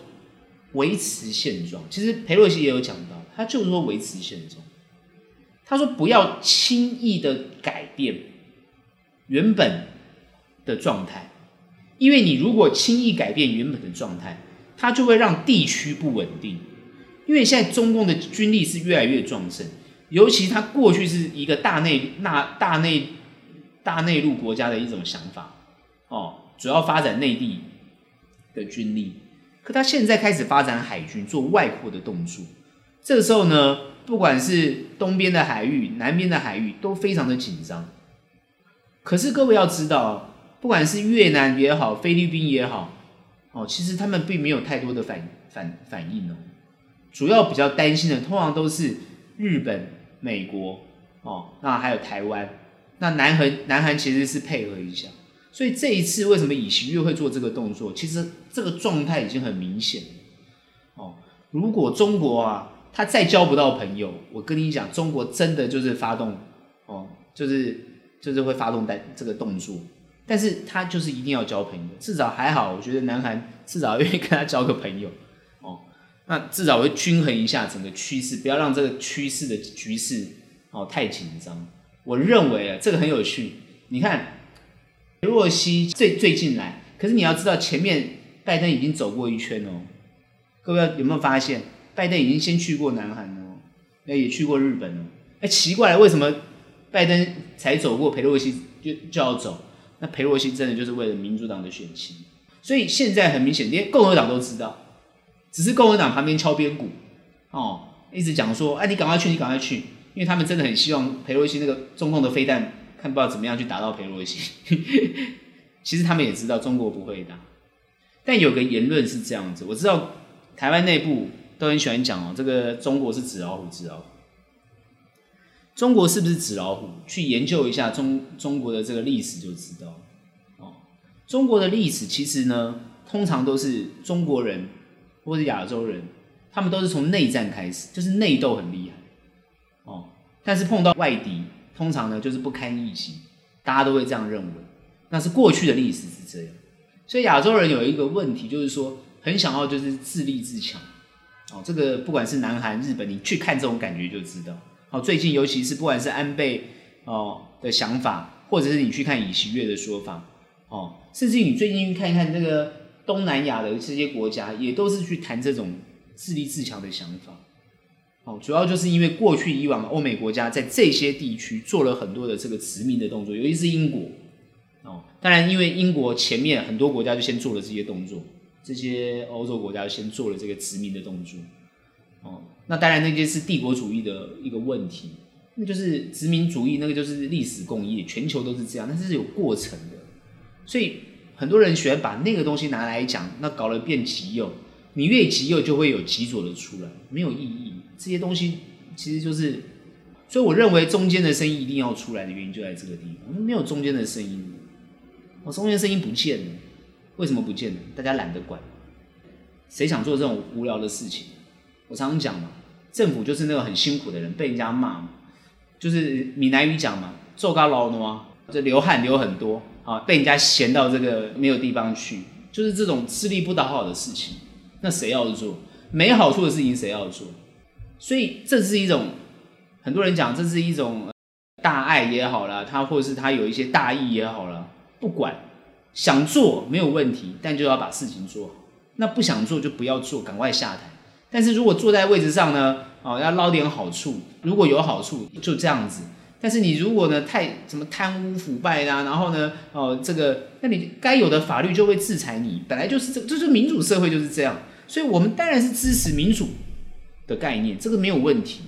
维持现状。其实裴洛西也有讲到，他就是说维持现状。他说不要轻易的改变原本的状态，因为你如果轻易改变原本的状态，它就会让地区不稳定。因为现在中共的军力是越来越壮盛，尤其它过去是一个大内那大内大内陆国家的一种想法，哦，主要发展内地的军力，可他现在开始发展海军，做外扩的动作。这个时候呢，不管是东边的海域、南边的海域都非常的紧张。可是各位要知道，不管是越南也好，菲律宾也好，哦，其实他们并没有太多的反反反应哦。主要比较担心的，通常都是日本、美国哦，那还有台湾，那南韩南韩其实是配合一下，所以这一次为什么尹锡悦会做这个动作？其实这个状态已经很明显哦。如果中国啊，他再交不到朋友，我跟你讲，中国真的就是发动哦，就是就是会发动单这个动作，但是他就是一定要交朋友，至少还好，我觉得南韩至少愿意跟他交个朋友哦。那至少会均衡一下整个趋势，不要让这个趋势的局势哦太紧张。我认为啊，这个很有趣。你看，若曦最最近来，可是你要知道，前面拜登已经走过一圈哦。各位有没有发现，拜登已经先去过南韩哦，那也去过日本哦。哎，奇怪了，为什么拜登才走过，裴洛西就就要走？那裴洛西真的就是为了民主党的选情，所以现在很明显，连共和党都知道，只是共和党旁边敲边鼓，哦，一直讲说，哎，你赶快去，你赶快去，因为他们真的很希望裴洛西那个中共的飞弹，看不知道怎么样去打到裴洛西。其实他们也知道中国不会打，但有个言论是这样子，我知道台湾内部都很喜欢讲哦，这个中国是纸老虎，纸老虎。中国是不是纸老虎？去研究一下中中国的这个历史就知道哦。中国的历史其实呢，通常都是中国人或者亚洲人，他们都是从内战开始，就是内斗很厉害哦。但是碰到外敌，通常呢就是不堪一击，大家都会这样认为。那是过去的历史是这样，所以亚洲人有一个问题，就是说很想要就是自立自强哦。这个不管是南韩、日本，你去看这种感觉就知道。哦，最近尤其是不管是安倍哦的想法，或者是你去看尹锡悦的说法，哦，甚至你最近看一看这个东南亚的这些国家，也都是去谈这种自立自强的想法。哦，主要就是因为过去以往欧美国家在这些地区做了很多的这个殖民的动作，尤其是英国。哦，当然因为英国前面很多国家就先做了这些动作，这些欧洲国家先做了这个殖民的动作。哦。那当然，那件是帝国主义的一个问题，那就是殖民主义，那个就是历史共业，全球都是这样，但是是有过程的。所以很多人喜欢把那个东西拿来讲，那搞了变极右，你越极右就会有极左的出来，没有意义。这些东西其实就是，所以我认为中间的声音一定要出来的原因就在这个地方，没有中间的声音，我中间声音不见了，为什么不见了？大家懒得管，谁想做这种无聊的事情？我常常讲嘛。政府就是那个很辛苦的人，被人家骂嘛，就是闽南语讲嘛，做高劳奴啊，就流汗流很多啊，被人家嫌到这个没有地方去，就是这种吃力不讨好的事情，那谁要做？没好处的事情谁要做？所以这是一种很多人讲，这是一种大爱也好啦，他或者是他有一些大义也好啦，不管想做没有问题，但就要把事情做好，那不想做就不要做，赶快下台。但是如果坐在位置上呢，哦，要捞点好处，如果有好处就这样子。但是你如果呢太什么贪污腐败啦，然后呢，哦，这个，那你该有的法律就会制裁你。本来就是这，就是民主社会就是这样。所以我们当然是支持民主的概念，这个没有问题，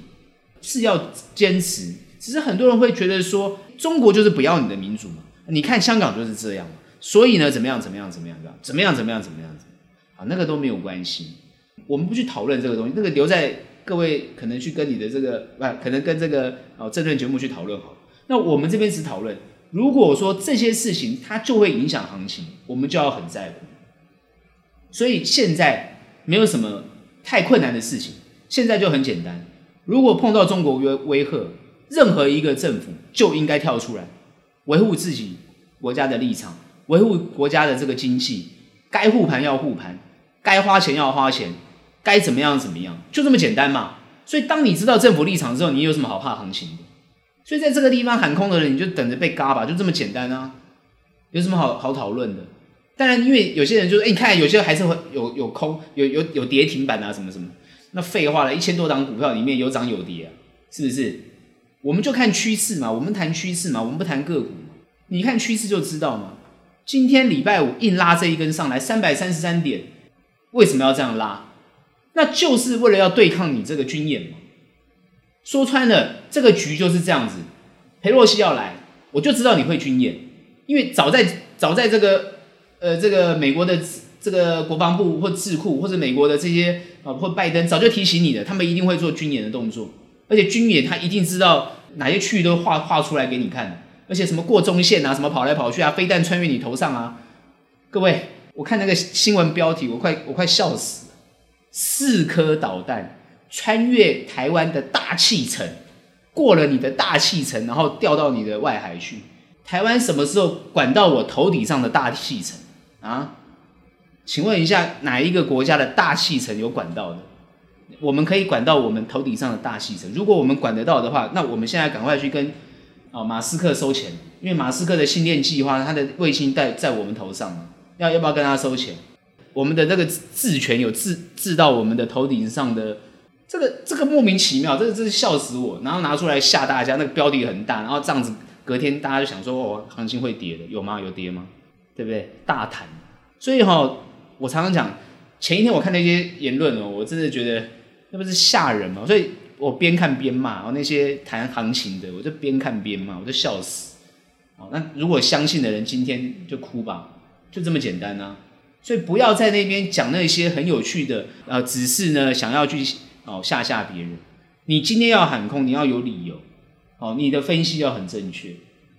是要坚持。只是很多人会觉得说，中国就是不要你的民主嘛。你看香港就是这样，所以呢，怎么样怎么样怎么样怎么样怎么样怎么样怎么样啊，那个都没有关系。我们不去讨论这个东西，那个留在各位可能去跟你的这个，不，可能跟这个哦政论节目去讨论好。那我们这边只讨论，如果说这些事情它就会影响行情，我们就要很在乎。所以现在没有什么太困难的事情，现在就很简单。如果碰到中国威威吓，任何一个政府就应该跳出来维护自己国家的立场，维护国家的这个经济，该护盘要护盘，该花钱要花钱。该怎么样怎么样，就这么简单嘛。所以当你知道政府立场之后，你有什么好怕行情的？所以在这个地方喊空的人，你就等着被嘎吧，就这么简单啊。有什么好好讨论的？当然，因为有些人就是，哎，你看有些还是会有有空，有有有跌停板啊，什么什么。那废话了，一千多档股票里面有涨有跌啊，是不是？我们就看趋势嘛，我们谈趋势嘛，我们不谈个股嘛。你看趋势就知道嘛。今天礼拜五硬拉这一根上来三百三十三点，为什么要这样拉？那就是为了要对抗你这个军演嘛。说穿了，这个局就是这样子。裴洛西要来，我就知道你会军演，因为早在早在这个呃这个美国的这个国防部或智库或者美国的这些啊或拜登早就提醒你的，他们一定会做军演的动作，而且军演他一定知道哪些区域都画画出来给你看，而且什么过中线啊，什么跑来跑去啊，飞弹穿越你头上啊，各位，我看那个新闻标题，我快我快笑死。四颗导弹穿越台湾的大气层，过了你的大气层，然后掉到你的外海去。台湾什么时候管到我头顶上的大气层啊？请问一下，哪一个国家的大气层有管道的？我们可以管到我们头顶上的大气层。如果我们管得到的话，那我们现在赶快去跟啊马斯克收钱，因为马斯克的星链计划，他的卫星在在我们头上嘛，要要不要跟他收钱？我们的那个治权有治治到我们的头顶上的，这个这个莫名其妙，这个真是笑死我。然后拿出来吓大家，那个标的很大，然后这样子隔天大家就想说哦，行情会跌的，有吗？有跌吗？对不对？大谈。所以哈、我常常讲，前一天我看那些言论哦，我真的觉得那不是吓人吗？所以我边看边骂，然后那些谈行情的，我就边看边骂，我就笑死。好，那如果相信的人今天就哭吧，就这么简单啊。所以不要在那边讲那些很有趣的，呃，只是呢想要去哦吓吓别人。你今天要喊空，你要有理由，哦，你的分析要很正确，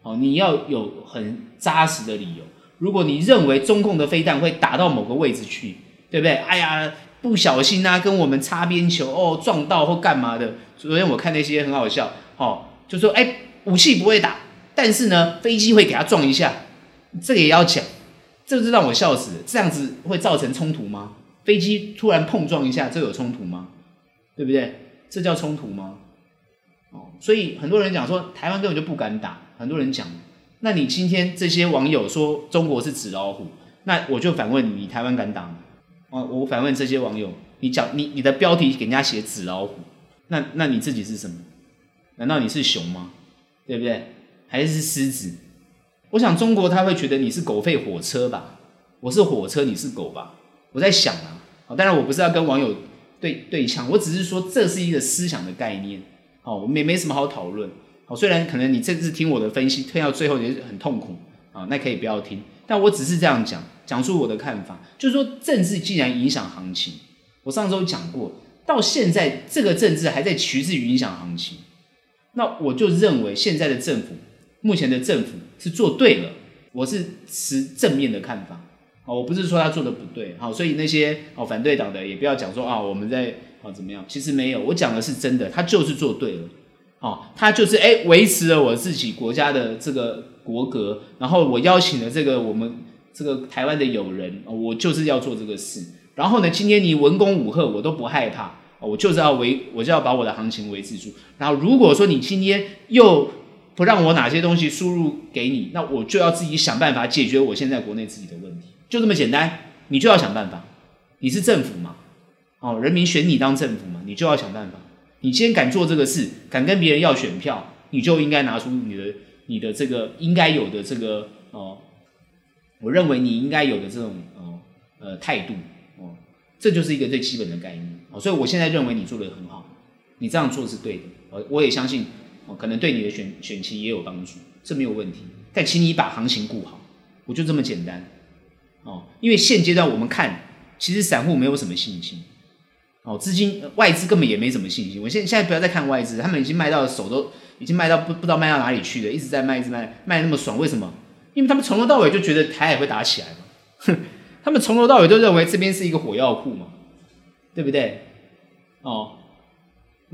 哦，你要有很扎实的理由。如果你认为中共的飞弹会打到某个位置去，对不对？哎呀，不小心啊，跟我们擦边球哦，撞到或干嘛的。昨天我看那些很好笑，哦，就说哎，武器不会打，但是呢，飞机会给他撞一下，这个也要讲。这是让我笑死，这样子会造成冲突吗？飞机突然碰撞一下，这有冲突吗？对不对？这叫冲突吗？哦，所以很多人讲说台湾根本就不敢打，很多人讲，那你今天这些网友说中国是纸老虎，那我就反问，你台湾敢打吗？哦，我反问这些网友，你讲你你的标题给人家写纸老虎，那那你自己是什么？难道你是熊吗？对不对？还是狮子？我想中国他会觉得你是狗吠火车吧？我是火车，你是狗吧？我在想啊，当然我不是要跟网友对对呛，我只是说这是一个思想的概念，好，我们也没什么好讨论。好，虽然可能你这次听我的分析，听到最后也是很痛苦啊，那可以不要听。但我只是这样讲，讲出我的看法，就是说政治既然影响行情，我上周讲过，到现在这个政治还在持续影响行情，那我就认为现在的政府，目前的政府。是做对了，我是持正面的看法，哦，我不是说他做的不对，好，所以那些哦反对党的也不要讲说啊，我们在啊怎么样，其实没有，我讲的是真的，他就是做对了，哦，他就是哎维持了我自己国家的这个国格，然后我邀请了这个我们这个台湾的友人，我就是要做这个事，然后呢，今天你文攻武吓我都不害怕，我就是要维，我就要把我的行情维持住，然后如果说你今天又不让我哪些东西输入给你，那我就要自己想办法解决我现在国内自己的问题，就这么简单。你就要想办法，你是政府嘛？哦，人民选你当政府嘛，你就要想办法。你今天敢做这个事，敢跟别人要选票，你就应该拿出你的你的这个应该有的这个哦，我认为你应该有的这种哦呃态度哦，这就是一个最基本的概念哦。所以我现在认为你做得很好，你这样做是对的。我我也相信。哦，可能对你的选选情也有帮助，这没有问题。但请你把行情顾好，我就这么简单。哦，因为现阶段我们看，其实散户没有什么信心。哦，资金外资根本也没什么信心。我现现在不要再看外资，他们已经卖到手都已经卖到不不知道卖到哪里去了，一直在卖，一直卖，卖那么爽，为什么？因为他们从头到尾就觉得台海会打起来嘛。哼，他们从头到尾都认为这边是一个火药库嘛，对不对？哦。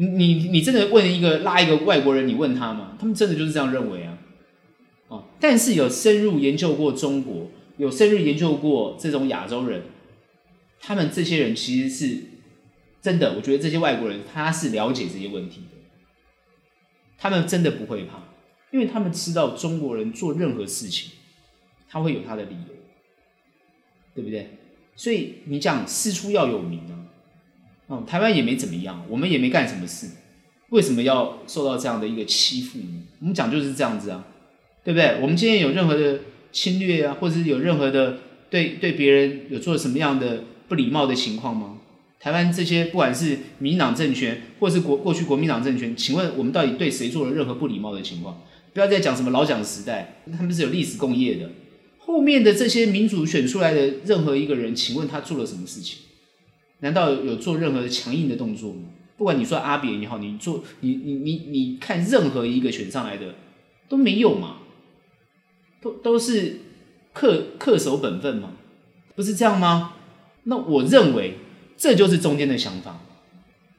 你你你真的问一个拉一个外国人，你问他吗？他们真的就是这样认为啊，哦，但是有深入研究过中国，有深入研究过这种亚洲人，他们这些人其实是真的，我觉得这些外国人他是了解这些问题的，他们真的不会怕，因为他们知道中国人做任何事情，他会有他的理由，对不对？所以你讲师出要有名啊。哦，台湾也没怎么样，我们也没干什么事，为什么要受到这样的一个欺负呢？我们讲就是这样子啊，对不对？我们今天有任何的侵略啊，或者是有任何的对对别人有做什么样的不礼貌的情况吗？台湾这些不管是民党政权，或是国过去国民党政权，请问我们到底对谁做了任何不礼貌的情况？不要再讲什么老蒋时代，他们是有历史共业的，后面的这些民主选出来的任何一个人，请问他做了什么事情？难道有做任何的强硬的动作吗？不管你说阿扁也好，你做你你你你看任何一个选上来的都没有嘛，都都是恪恪守本分嘛，不是这样吗？那我认为这就是中间的想法。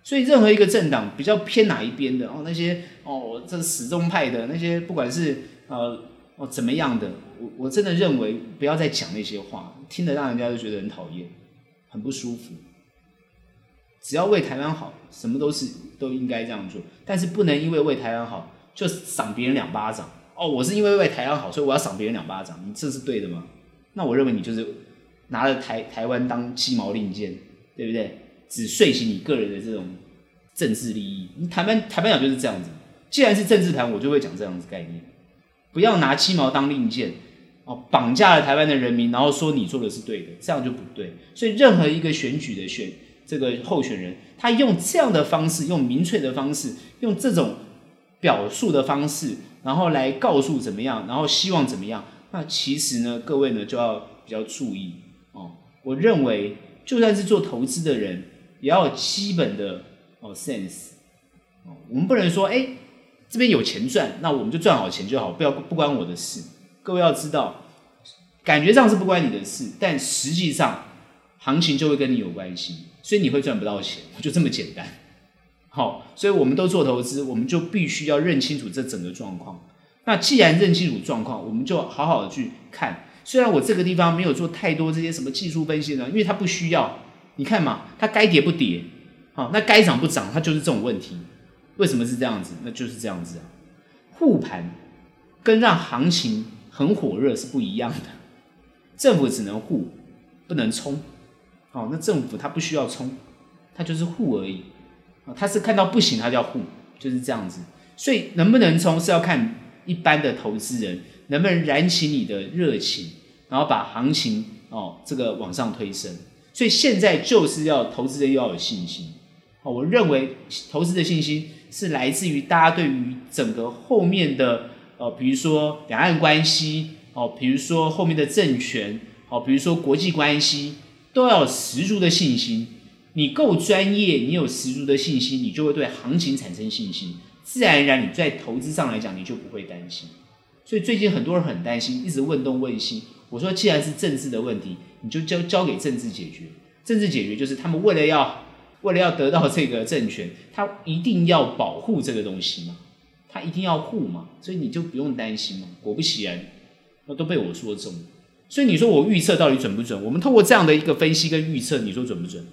所以任何一个政党比较偏哪一边的哦，那些哦这始终派的那些，不管是呃哦怎么样的，我我真的认为不要再讲那些话，听得让人家都觉得很讨厌，很不舒服。只要为台湾好，什么都是都应该这样做，但是不能因为为台湾好就赏别人两巴掌。哦，我是因为为台湾好，所以我要赏别人两巴掌，你这是对的吗？那我认为你就是拿了台台湾当鸡毛令箭，对不对？只遂行你个人的这种政治利益。你台湾台湾讲就是这样子，既然是政治盘，我就会讲这样子概念，不要拿鸡毛当令箭哦，绑架了台湾的人民，然后说你做的是对的，这样就不对。所以任何一个选举的选这个候选人，他用这样的方式，用民粹的方式，用这种表述的方式，然后来告诉怎么样，然后希望怎么样。那其实呢，各位呢就要比较注意哦。我认为，就算是做投资的人，也要有基本的哦 sense 哦。我们不能说，哎，这边有钱赚，那我们就赚好钱就好，不要不关我的事。各位要知道，感觉上是不关你的事，但实际上行情就会跟你有关系，所以你会赚不到钱，就这么简单。好，所以我们都做投资，我们就必须要认清楚这整个状况。那既然认清楚状况，我们就好好去看。虽然我这个地方没有做太多这些什么技术分析呢，因为它不需要。你看嘛，它该跌不跌，好，那该涨不涨，它就是这种问题。为什么是这样子？那就是这样子啊。护盘跟让行情很火热是不一样的。政府只能护，不能冲。好，那政府它不需要冲，它就是护而已。啊，它是看到不行，它就要护，就是这样子。所以能不能冲是要看。一般的投资人能不能燃起你的热情，然后把行情哦这个往上推升？所以现在就是要投资人要有信心哦。我认为投资的信心是来自于大家对于整个后面的呃，比如说两岸关系哦，比如说后面的政权哦，比如说国际关系，都要有十足的信心。你够专业，你有十足的信心，你就会对行情产生信心。自然而然，你在投资上来讲，你就不会担心。所以最近很多人很担心，一直问东问西。我说，既然是政治的问题，你就交交给政治解决。政治解决就是他们为了要为了要得到这个政权，他一定要保护这个东西嘛，他一定要护嘛，所以你就不用担心嘛。果不其然，那都被我说中。所以你说我预测到底准不准？我们透过这样的一个分析跟预测，你说准不准？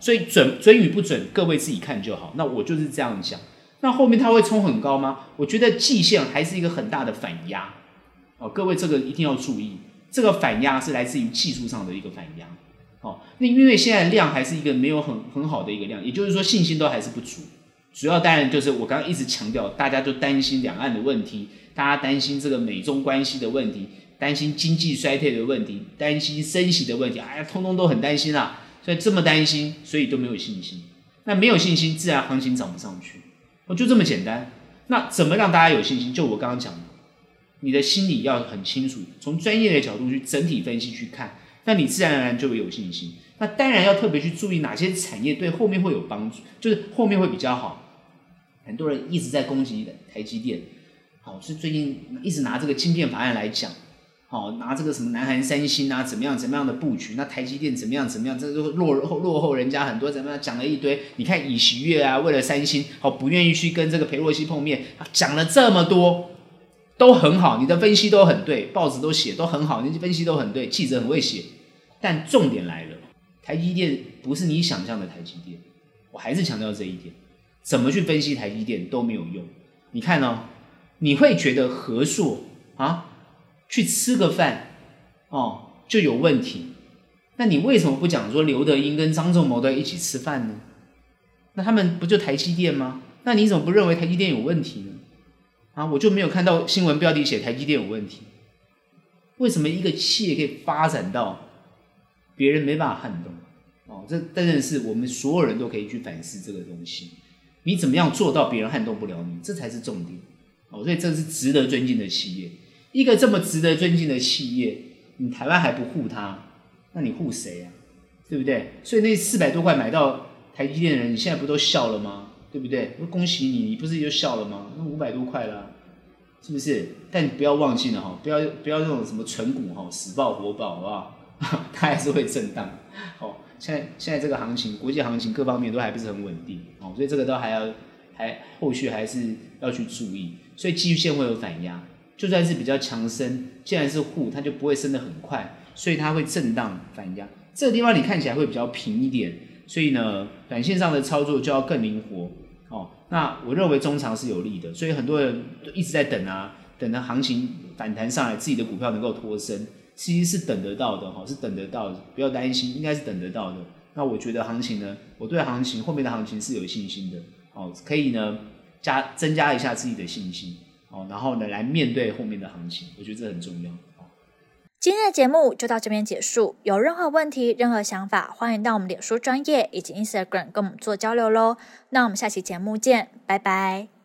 所以准准与不准，各位自己看就好。那我就是这样讲。那后面它会冲很高吗？我觉得季线还是一个很大的反压哦，各位这个一定要注意，这个反压是来自于技术上的一个反压哦。那因为现在量还是一个没有很很好的一个量，也就是说信心都还是不足。主要当然就是我刚刚一直强调，大家都担心两岸的问题，大家担心这个美中关系的问题，担心经济衰退的问题，担心升息的问题，哎呀，通通都很担心啦。所以这么担心，所以都没有信心。那没有信心，自然行情涨不上去。我就这么简单，那怎么让大家有信心？就我刚刚讲的，你的心理要很清楚，从专业的角度去整体分析去看，那你自然而然就会有信心。那当然要特别去注意哪些产业对后面会有帮助，就是后面会比较好。很多人一直在攻击台积电，好，是最近一直拿这个晶片法案来讲。好，拿这个什么南韩三星啊，怎么样怎么样的布局？那台积电怎么样怎么样？这都落后落后人家很多，怎么样讲了一堆？你看尹锡悦啊，为了三星，好不愿意去跟这个裴洛西碰面，讲了这么多，都很好，你的分析都很对，报纸都写都很好，你的分析都很对，记者很会写。但重点来了，台积电不是你想象的台积电，我还是强调这一点，怎么去分析台积电都没有用。你看、哦？你会觉得和硕啊？去吃个饭，哦，就有问题。那你为什么不讲说刘德英跟张仲谋都一起吃饭呢？那他们不就台积电吗？那你怎么不认为台积电有问题呢？啊，我就没有看到新闻标题写台积电有问题。为什么一个企业可以发展到别人没办法撼动？哦，这真的是我们所有人都可以去反思这个东西。你怎么样做到别人撼动不了你？这才是重点。哦，所以这是值得尊敬的企业。一个这么值得尊敬的企业，你台湾还不护它，那你护谁啊？对不对？所以那四百多块买到台积电的人，你现在不都笑了吗？对不对？恭喜你，你不是就笑了吗？那五百多块了，是不是？但你不要忘记了哈，不要不要那种什么存股哈，死抱活抱，好不好？它还是会震荡。好，现在现在这个行情，国际行情各方面都还不是很稳定哦，所以这个都还要还后续还是要去注意。所以季线会有反压。就算是比较强升，既然是护，它就不会升得很快，所以它会震荡反压。这个地方你看起来会比较平一点，所以呢，短线上的操作就要更灵活哦。那我认为中长是有利的，所以很多人都一直在等啊，等着行情反弹上来，自己的股票能够脱身。其实是等得到的哈，是等得到的，不要担心，应该是等得到的。那我觉得行情呢，我对行情后面的行情是有信心的哦，可以呢加增加一下自己的信心哦，然后呢来面对后面的行情，我觉得这很重要。今天的节目就到这边结束，有任何问题、任何想法，欢迎到我们脸书专业以及 Instagram 跟我们做交流喽。那我们下期节目见，拜拜。